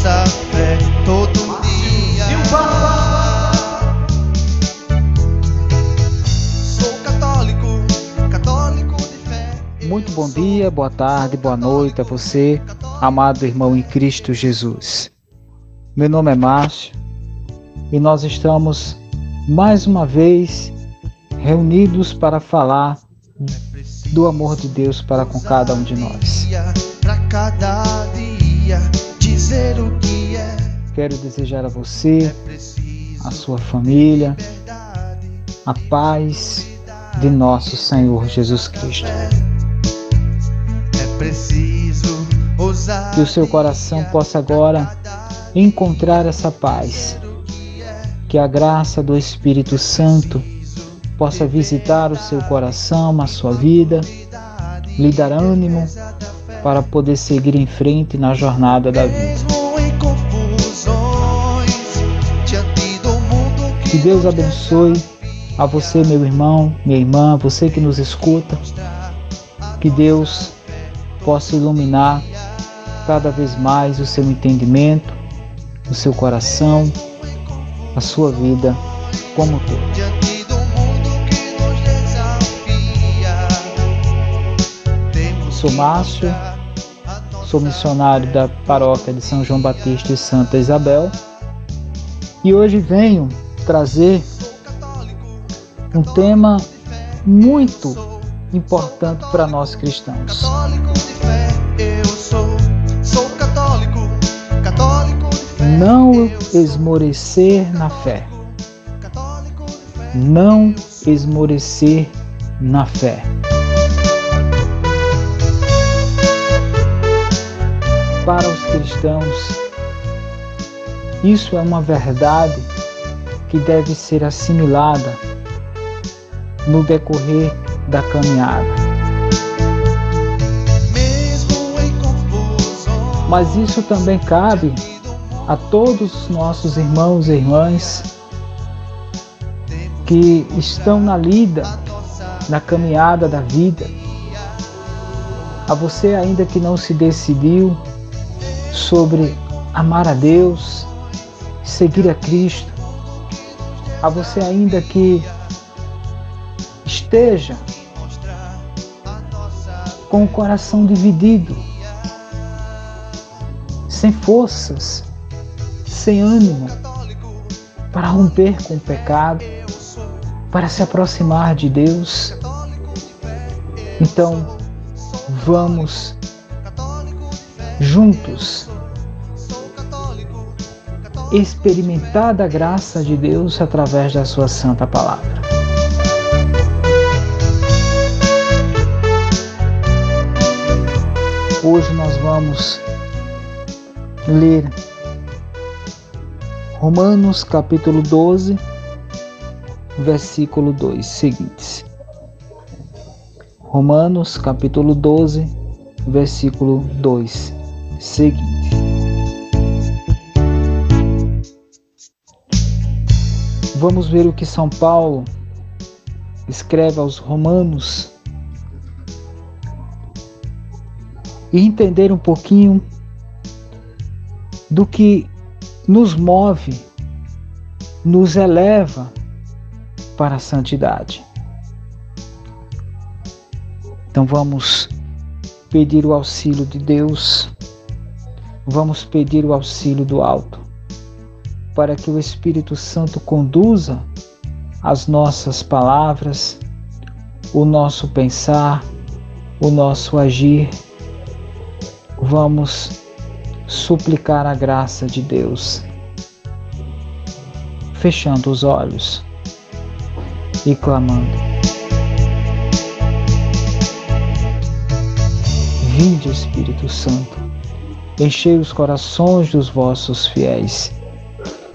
Nossa fé todo dia. Sou católico, católico de fé. Muito bom dia, boa tarde, boa noite a você, amado irmão em Cristo Jesus. Meu nome é Márcio e nós estamos mais uma vez reunidos para falar do amor de Deus para com cada um de nós. Para cada dia dizer o que é. Quero desejar a você, a sua família, a paz de nosso Senhor Jesus Cristo. É. Que o seu coração possa agora encontrar essa paz. Que a graça do Espírito Santo possa visitar o seu coração, a sua vida, lhe dar ânimo para poder seguir em frente na jornada da vida. Que Deus abençoe a você, meu irmão, minha irmã, você que nos escuta. Que Deus possa iluminar cada vez mais o seu entendimento, o seu coração, a sua vida como um todo. Sou Márcio, Sou missionário da paróquia de São João Batista e Santa Isabel e hoje venho trazer um tema muito importante para nós cristãos. Não esmorecer na fé. Não esmorecer na fé. Para os cristãos, isso é uma verdade que deve ser assimilada no decorrer da caminhada. Mas isso também cabe a todos os nossos irmãos e irmãs que estão na lida, na caminhada da vida. A você ainda que não se decidiu sobre amar a Deus, seguir a Cristo. A você ainda que esteja com o coração dividido, sem forças, sem ânimo para romper com o pecado, para se aproximar de Deus. Então, vamos juntos experimentar da graça de Deus através da sua santa palavra. Hoje nós vamos ler Romanos capítulo 12, versículo 2 seguintes. Romanos capítulo 12, versículo 2 seguinte. Vamos ver o que São Paulo escreve aos Romanos e entender um pouquinho do que nos move, nos eleva para a santidade. Então vamos pedir o auxílio de Deus, vamos pedir o auxílio do alto, para que o Espírito Santo conduza as nossas palavras, o nosso pensar, o nosso agir. Vamos suplicar a graça de Deus, fechando os olhos e clamando. Vinde, Espírito Santo, Enchei os corações dos vossos fiéis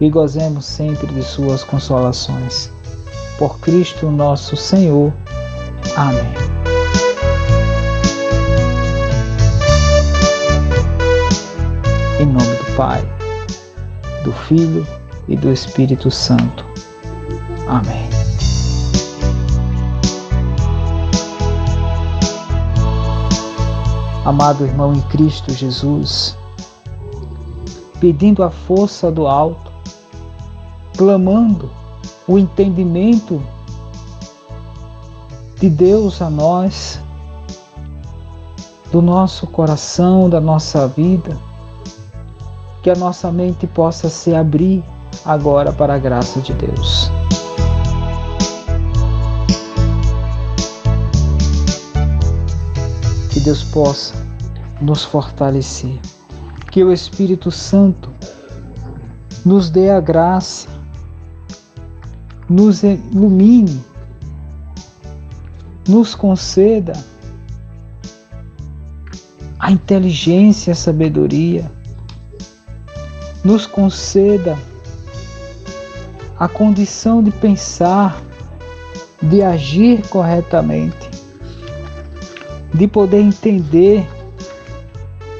e gozemos sempre de suas consolações. Por Cristo nosso Senhor. Amém. Em nome do Pai, do Filho e do Espírito Santo. Amém. Amado irmão em Cristo Jesus, pedindo a força do alto, clamando o entendimento de Deus a nós, do nosso coração, da nossa vida, que a nossa mente possa se abrir agora para a graça de Deus. Que Deus possa nos fortalecer, que o Espírito Santo nos dê a graça, nos ilumine, nos conceda a inteligência, a sabedoria, nos conceda a condição de pensar, de agir corretamente, de poder entender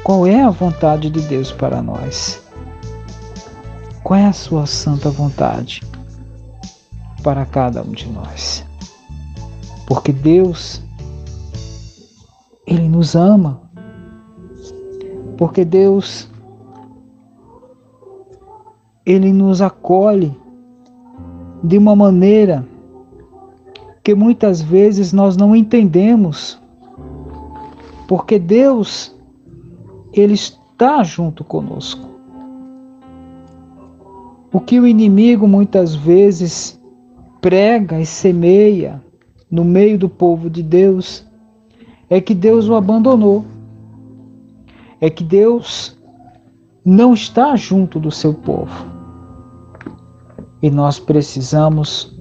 qual é a vontade de Deus para nós. Qual é a sua santa vontade para cada um de nós? Porque Deus, Ele nos ama. Porque Deus, Ele nos acolhe de uma maneira que muitas vezes nós não entendemos, porque Deus, Ele está junto conosco. O que o inimigo muitas vezes prega e semeia no meio do povo de Deus é que Deus o abandonou, é que Deus não está junto do seu povo. E nós precisamos,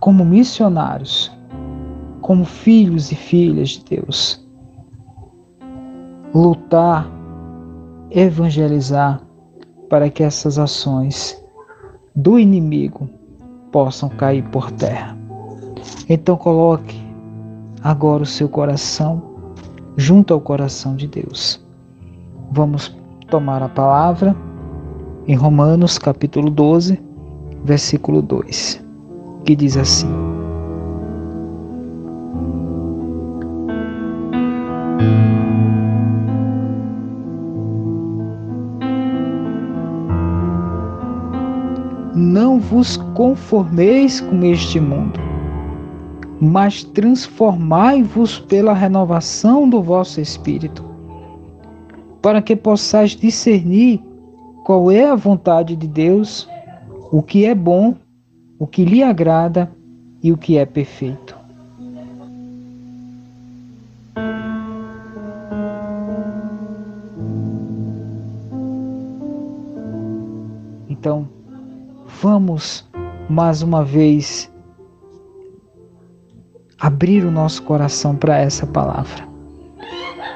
como missionários, como filhos e filhas de Deus, lutar, evangelizar para que essas ações do inimigo possam cair por terra. Então coloque agora o seu coração junto ao coração de Deus. Vamos tomar a palavra em Romanos capítulo 12, versículo 2, que diz assim: Não vos conformeis com este mundo, mas transformai-vos pela renovação do vosso espírito, para que possais discernir qual é a vontade de Deus o que é bom, o que lhe agrada e o que é perfeito. Vamos mais uma vez abrir o nosso coração para essa palavra.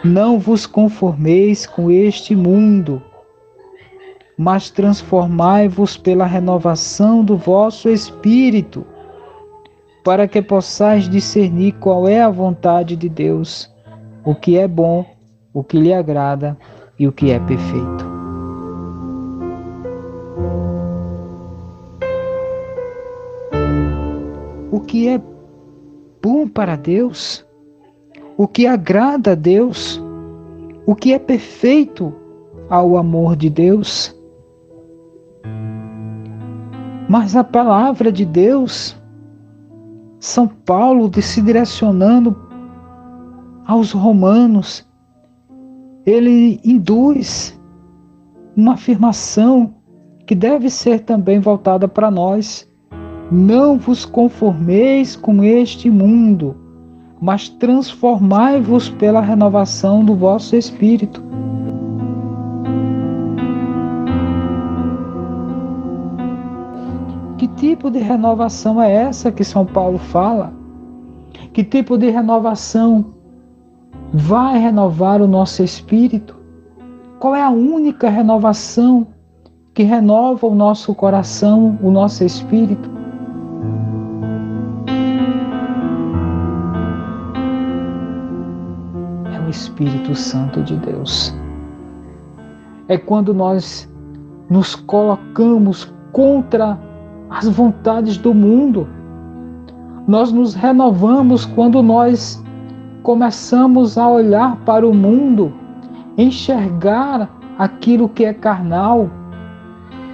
Não vos conformeis com este mundo mas transformai-vos pela renovação do vosso espírito, para que possais discernir qual é a vontade de Deus, o que é bom, o que lhe agrada e o que é perfeito. O que é bom para Deus, o que agrada a Deus, o que é perfeito ao amor de Deus, mas a palavra de Deus, São Paulo se direcionando aos romanos, ele induz uma afirmação que deve ser também voltada para nós. Não vos conformeis com este mundo, mas transformai-vos pela renovação do vosso espírito. Que tipo de renovação é essa que São Paulo fala? Que tipo de renovação vai renovar o nosso espírito? Qual é a única renovação que renova o nosso coração, o nosso espírito? Espírito Santo de Deus. É quando nós nos colocamos contra as vontades do mundo. Nós nos renovamos quando nós começamos a olhar para o mundo, enxergar aquilo que é carnal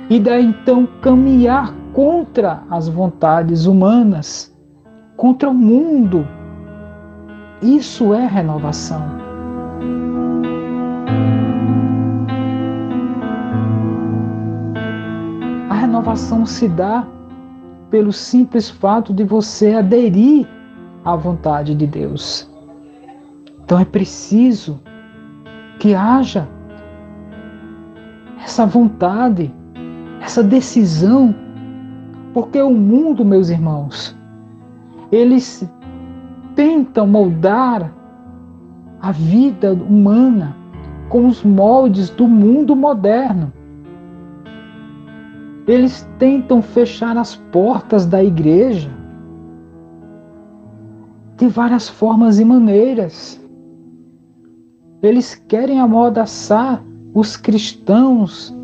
e daí então caminhar contra as vontades humanas, contra o mundo. Isso é renovação. A renovação se dá pelo simples fato de você aderir à vontade de Deus. Então é preciso que haja essa vontade essa decisão, porque o mundo, meus irmãos, eles tentam moldar a vida humana com os moldes do mundo moderno. Eles tentam fechar as portas da igreja de várias formas e maneiras. Eles querem amordaçar os cristãos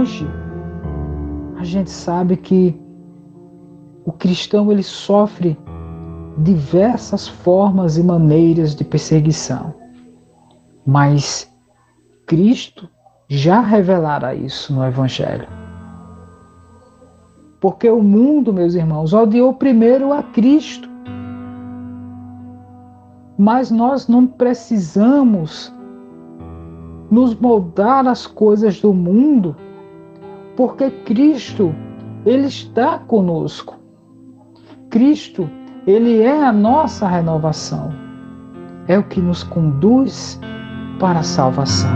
hoje a gente sabe que o cristão ele sofre diversas formas e maneiras de perseguição. Mas Cristo já revelara isso no evangelho. Porque o mundo, meus irmãos, odiou primeiro a Cristo. Mas nós não precisamos nos moldar as coisas do mundo porque Cristo, ele está conosco. Cristo, ele é a nossa renovação. É o que nos conduz para a salvação.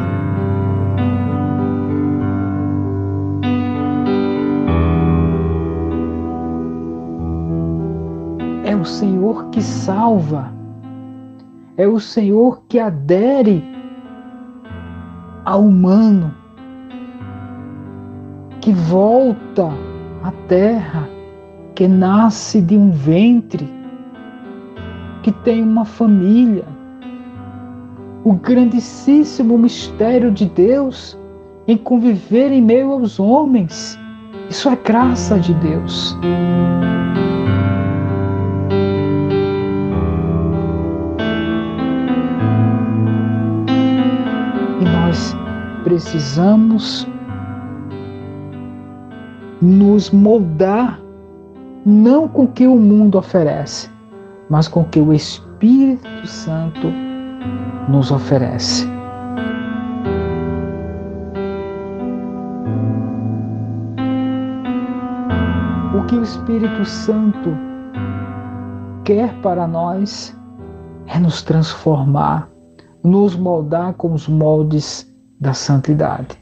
É o Senhor que salva. É o Senhor que adere ao humano que volta à terra, que nasce de um ventre, que tem uma família. O grandíssimo mistério de Deus em conviver em meio aos homens. Isso é graça de Deus. E nós precisamos nos moldar não com o que o mundo oferece, mas com o que o Espírito Santo nos oferece. O que o Espírito Santo quer para nós é nos transformar, nos moldar com os moldes da santidade.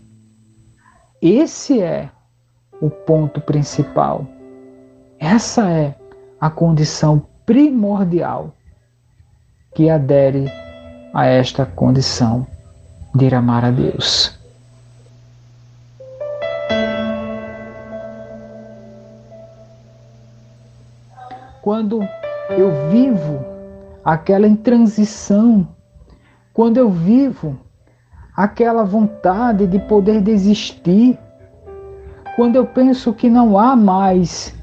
Esse é o ponto principal. Essa é a condição primordial que adere a esta condição de amar a Deus. Quando eu vivo aquela intransição, quando eu vivo aquela vontade de poder desistir, quando eu penso que não há mais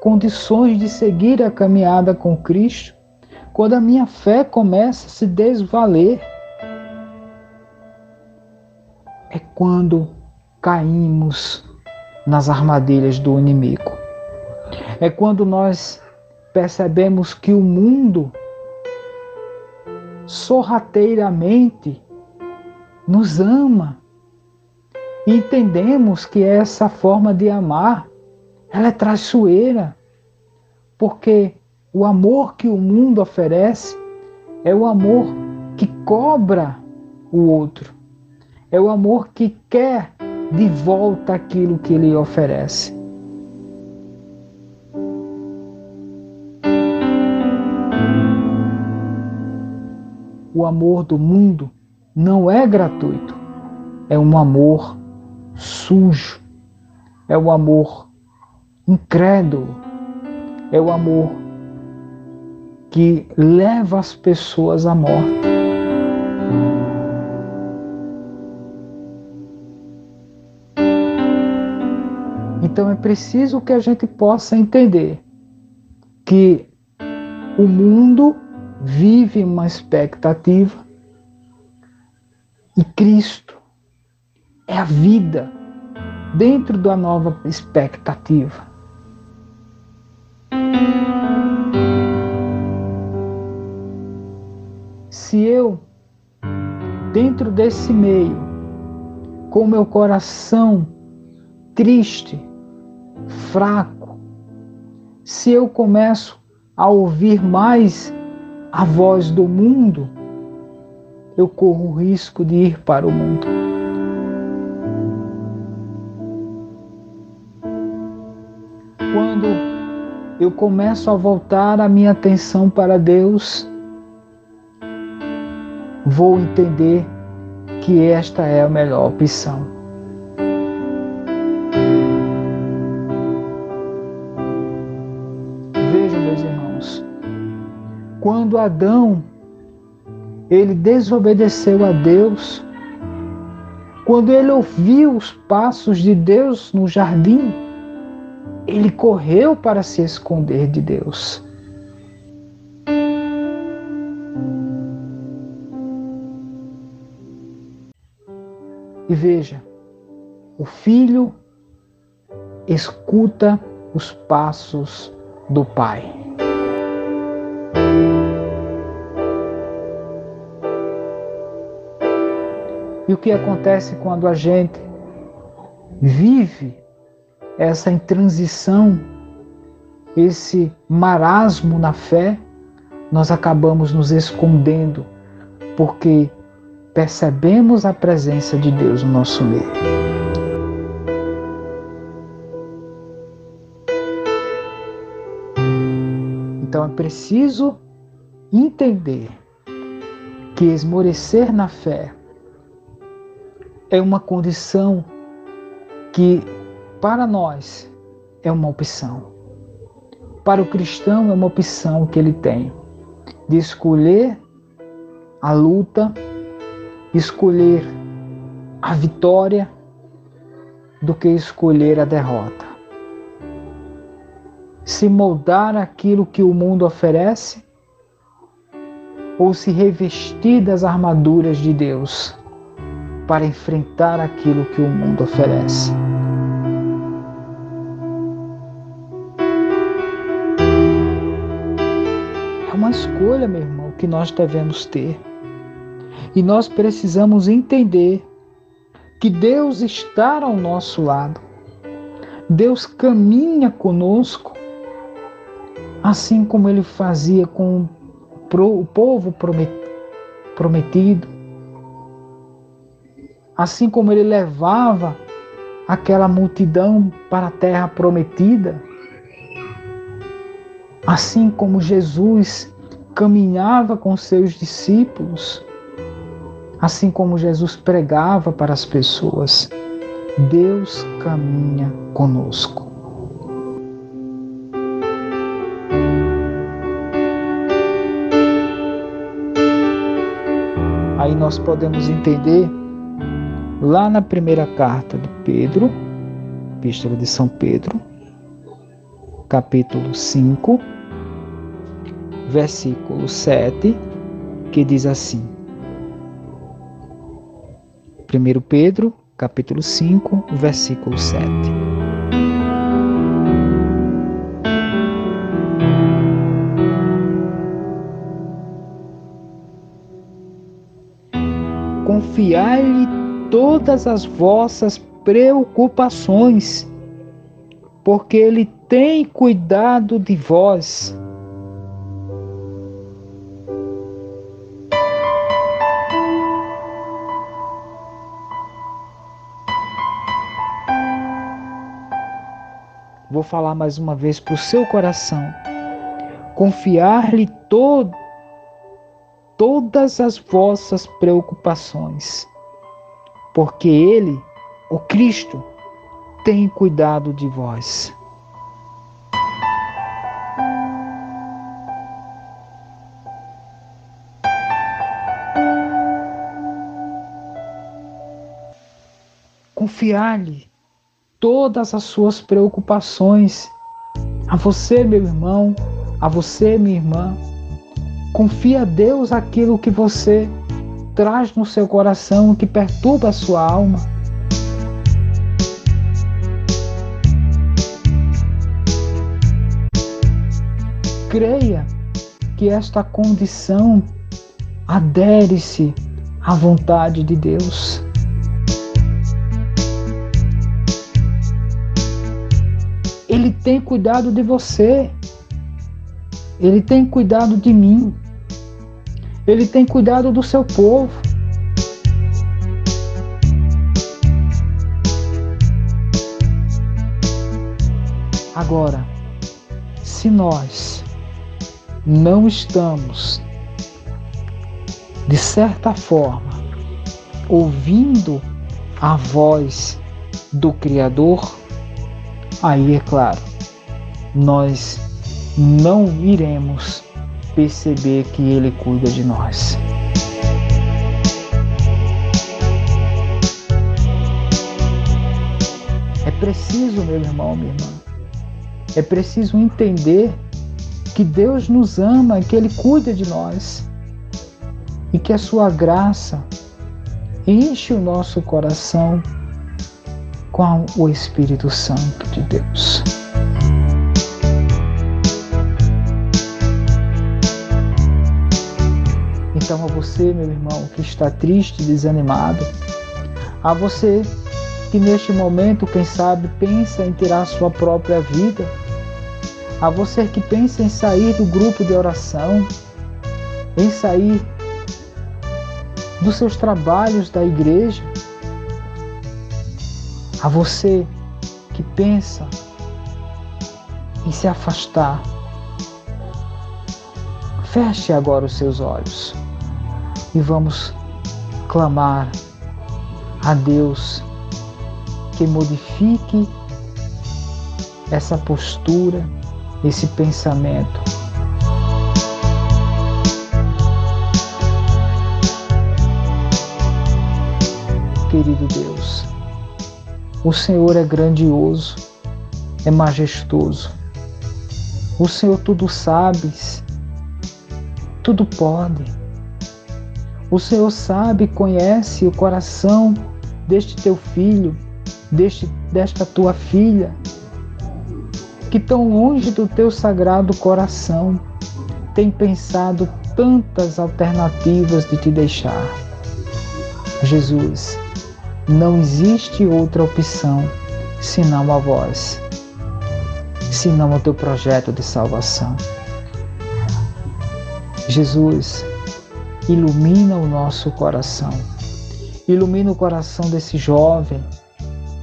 condições de seguir a caminhada com Cristo, quando a minha fé começa a se desvaler, é quando caímos nas armadilhas do inimigo. É quando nós percebemos que o mundo sorrateiramente nos ama. Entendemos que essa forma de amar, ela é traiçoeira, porque o amor que o mundo oferece é o amor que cobra o outro. É o amor que quer de volta aquilo que ele oferece. O amor do mundo não é gratuito. É um amor sujo. É o um amor incrédulo. É o amor que leva as pessoas à morte. Então é preciso que a gente possa entender que o mundo vive uma expectativa e Cristo é a vida dentro da nova expectativa. Eu, dentro desse meio, com meu coração triste, fraco, se eu começo a ouvir mais a voz do mundo, eu corro o risco de ir para o mundo. Quando eu começo a voltar a minha atenção para Deus, vou entender que esta é a melhor opção. Vejam, meus irmãos, quando Adão ele desobedeceu a Deus, quando ele ouviu os passos de Deus no jardim, ele correu para se esconder de Deus. E veja, o filho escuta os passos do pai. E o que acontece quando a gente vive essa intransição, esse marasmo na fé, nós acabamos nos escondendo, porque percebemos a presença de Deus no nosso meio. Então é preciso entender que esmorecer na fé é uma condição que, para nós, é uma opção. Para o cristão, é uma opção que ele tem de escolher a luta escolher a vitória do que escolher a derrota. Se moldar aquilo que o mundo oferece ou se revestir das armaduras de Deus para enfrentar aquilo que o mundo oferece. É uma escolha, meu irmão, que nós devemos ter. E nós precisamos entender que Deus está ao nosso lado. Deus caminha conosco, assim como ele fazia com o povo prometido, assim como ele levava aquela multidão para a terra prometida, assim como Jesus caminhava com seus discípulos Assim como Jesus pregava para as pessoas, Deus caminha conosco. Aí nós podemos entender lá na primeira carta de Pedro, Epístola de São Pedro, capítulo 5, versículo 7, que diz assim: 1 Pedro, capítulo 5, versículo 7. confiai-lhe todas as vossas preocupações, porque ele tem cuidado de vós. Vou falar mais uma vez para o seu coração. Confiar-lhe todo, todas as vossas preocupações, porque Ele, o Cristo, tem cuidado de vós. Confiar-lhe todas as suas preocupações. A você, meu irmão, a você, minha irmã. Confia a Deus aquilo que você traz no seu coração, que perturba a sua alma. Creia que esta condição adere-se à vontade de Deus. Ele tem cuidado de você. Ele tem cuidado de mim. Ele tem cuidado do seu povo. Agora, se nós não estamos, de certa forma, ouvindo a voz do Criador, aí é claro, nós não iremos perceber que Ele cuida de nós. É preciso, meu irmão, minha irmã, é preciso entender que Deus nos ama, que Ele cuida de nós e que a Sua graça enche o nosso coração com o Espírito Santo de Deus. Então, a você, meu irmão, que está triste, desanimado, a você que neste momento, quem sabe, pensa em tirar sua própria vida, a você que pensa em sair do grupo de oração, em sair dos seus trabalhos da igreja, a você que pensa em se afastar, feche agora os seus olhos e vamos clamar a Deus que modifique essa postura, esse pensamento. Querido Deus, o Senhor é grandioso, é majestoso. O Senhor tudo sabes, tudo pode. O Senhor sabe, conhece o coração deste teu filho, deste, desta tua filha, que tão longe do teu sagrado coração tem pensado tantas alternativas de te deixar. Jesus, não existe outra opção senão a voz, senão o teu projeto de salvação. Jesus, ilumina o nosso coração, ilumina o coração desse jovem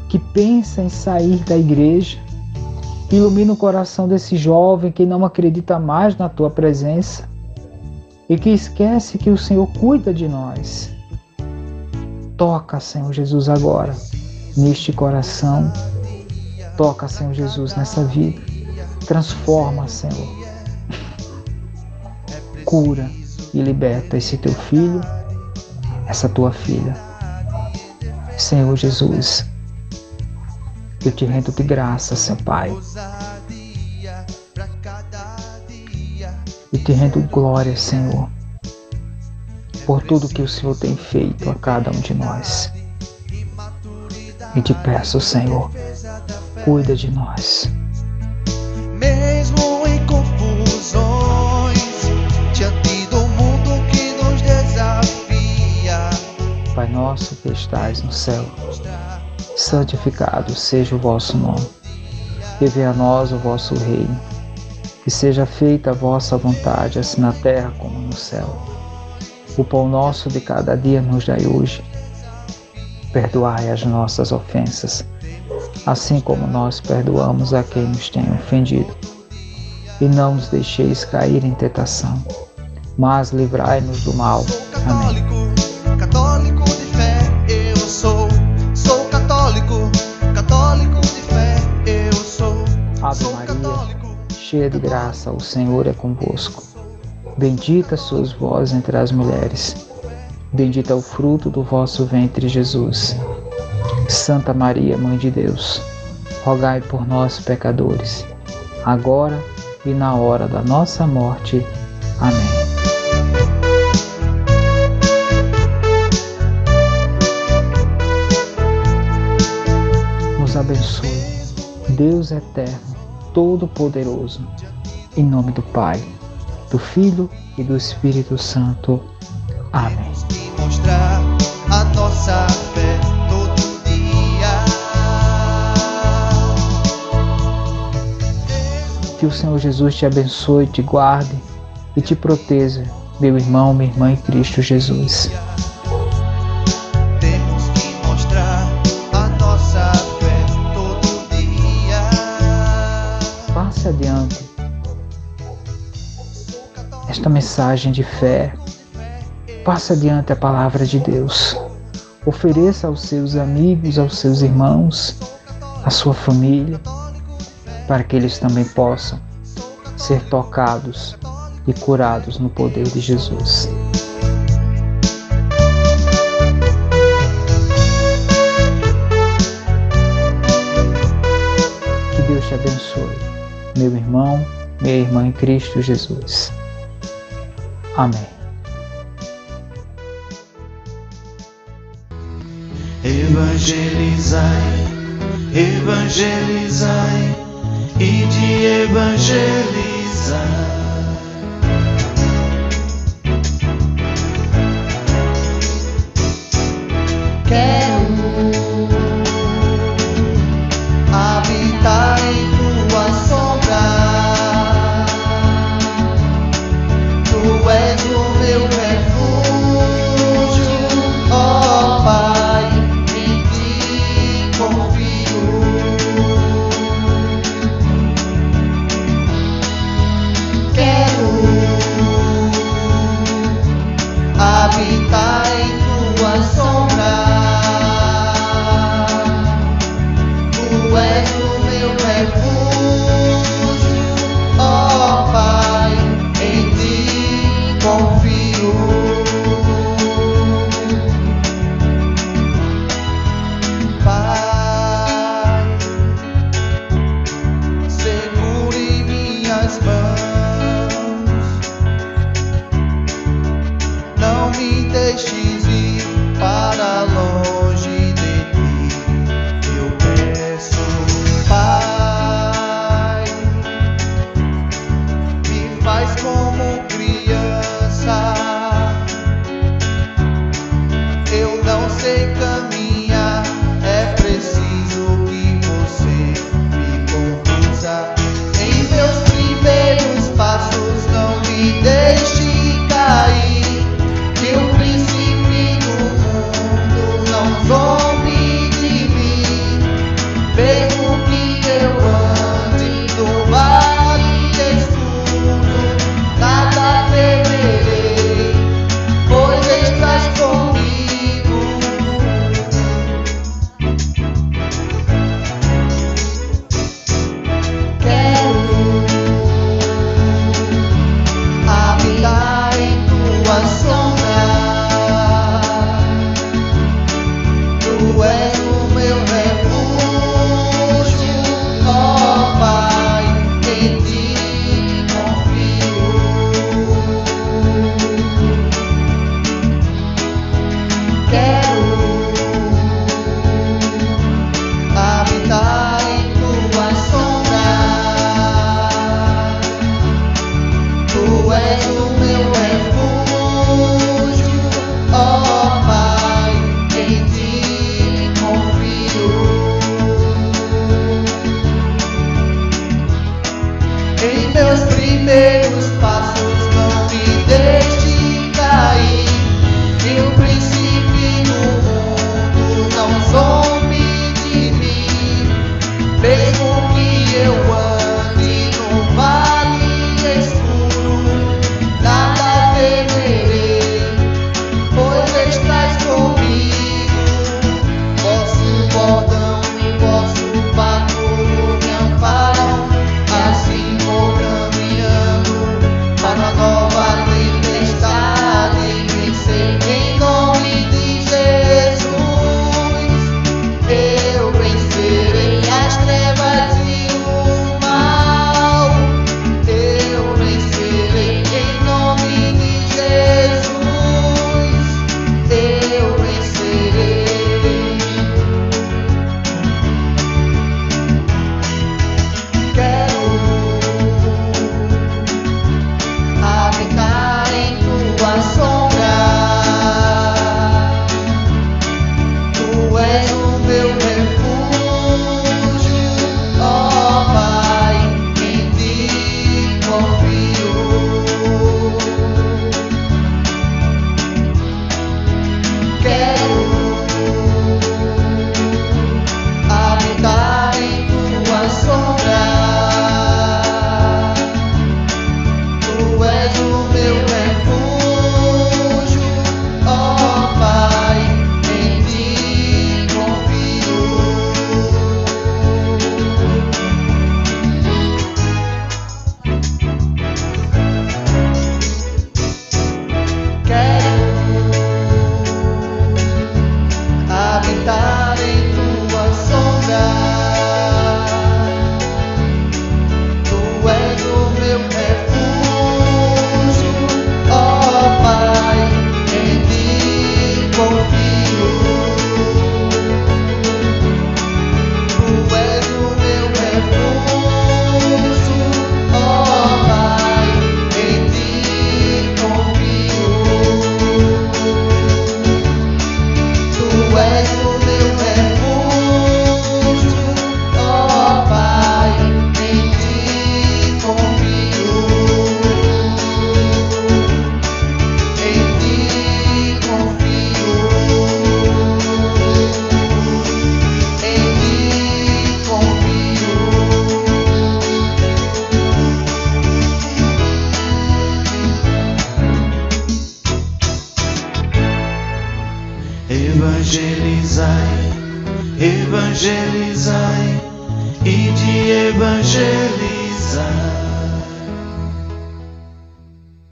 que pensa em sair da igreja, ilumina o coração desse jovem que não acredita mais na tua presença e que esquece que o Senhor cuida de nós Toca, Senhor Jesus, agora neste coração. Toca, Senhor Jesus, nessa vida. Transforma, Senhor. Cura e liberta esse teu filho, essa tua filha. Senhor Jesus, eu te rendo de graça, Senhor Pai. Eu te rendo glória, Senhor por tudo que o Senhor tem feito a cada um de nós. E te peço, Senhor, cuida de nós. Mesmo em confusões, diante do mundo que nos desafia. Pai nosso que estais no céu, santificado seja o vosso nome. E venha a nós o vosso reino. E seja feita a vossa vontade, assim na terra como no céu. O pão nosso de cada dia nos dai hoje. Perdoai as nossas ofensas, assim como nós perdoamos a quem nos tem ofendido. E não nos deixeis cair em tentação, mas livrai-nos do mal. Amém. Católico de fé eu sou, sou católico, católico de fé eu sou. Ave Maria, católico. cheia de graça, o Senhor é convosco. Bendita sois vós entre as mulheres. Bendito é o fruto do vosso ventre, Jesus. Santa Maria, Mãe de Deus, rogai por nós, pecadores, agora e na hora da nossa morte. Amém. Nos abençoe, Deus eterno, todo-poderoso, em nome do Pai, do Filho e do Espírito Santo. Amém. Temos que mostrar a nossa fé todo dia. Que o Senhor Jesus te abençoe, te guarde e te proteja, meu irmão, minha irmã em Cristo Jesus. Esta mensagem de fé. Passe adiante a palavra de Deus. Ofereça aos seus amigos, aos seus irmãos, à sua família, para que eles também possam ser tocados e curados no poder de Jesus. Que Deus te abençoe, meu irmão, minha irmã em Cristo Jesus. Amém. Evangelizai, evangelizai e de evangelizar. de